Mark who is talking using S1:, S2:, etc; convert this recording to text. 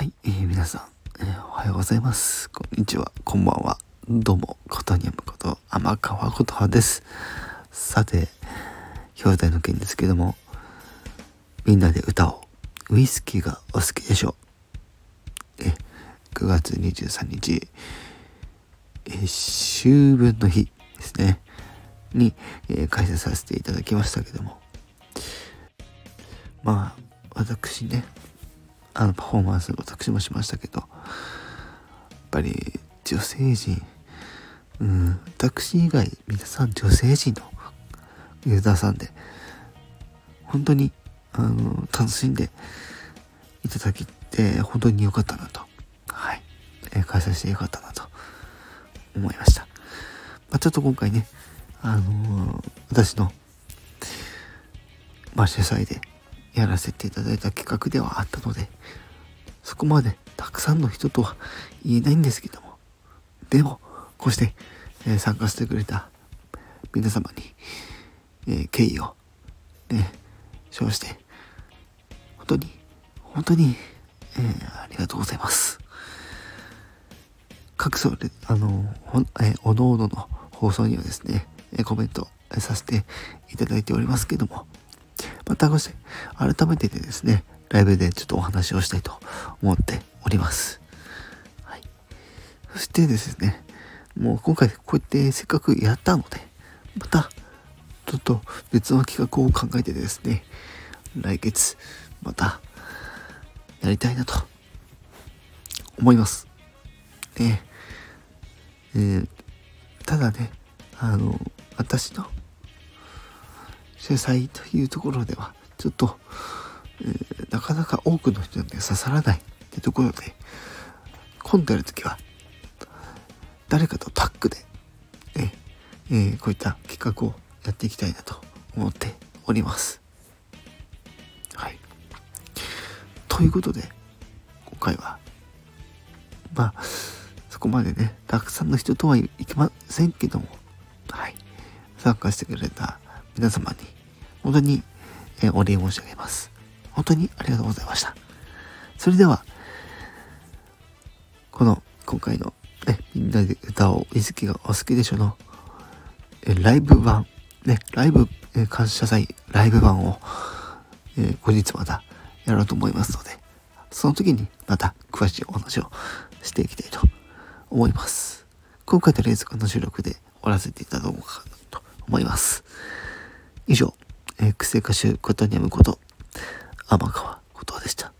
S1: はい、えー、皆さん、えー、おはようございます。こんにちは、こんばんは。どうも、ことにゃむこと、天川ことはです。さて、表題の件ですけども、みんなで歌おう。ウイスキーがお好きでしょう。え、9月23日、え秋分の日ですね。に、えー、開催させていただきましたけども。まあ、私ね、あのパフォーマンス私もしましたけどやっぱり女性陣うん私以外皆さん女性陣のユーザーさんで本当にあの楽しんでいただけて本当に良かったなと。はい、えー、開催して良かったなと。思いました、まあ、ちょっと今回ねあのー、私のまあ主催でやらせていただいた企画ではあったので、そこまでたくさんの人とは言えないんですけども、でも、こうして、えー、参加してくれた皆様に、えー、敬意を、ね、称して、本当に、本当に、えー、ありがとうございます。各それ、あの、ほえおのおのの放送にはですね、コメントさせていただいておりますけども、またこして改めてでですね、ライブでちょっとお話をしたいと思っております。はい。そしてですね、もう今回こうやってせっかくやったので、またちょっと別の企画を考えてですね、来月またやりたいなと思います。ねえー、ただね、あの、私の主催というところでは、ちょっと、えー、なかなか多くの人に刺さらないってところで、今度やるときは、誰かとタッグで、ええー、こういった企画をやっていきたいなと思っております。はい。ということで、今回は、まあ、そこまでね、たくさんの人とはいきませんけども、はい。参加してくれた皆様に、本当に、えお礼申し上げます。本当にありがとうございました。それでは、この、今回の、ね、みんなで歌を、いずきがお好きでしょの、えライブ版、ね、ライブ、え感謝祭ライブ版を、え後日またやろうと思いますので、その時にまた詳しいお話をしていきたいと思います。今回の連続の収録で終わらせていただこうかなと思います。以上、えー、癖歌手ことにゃむこと、天川ことでした。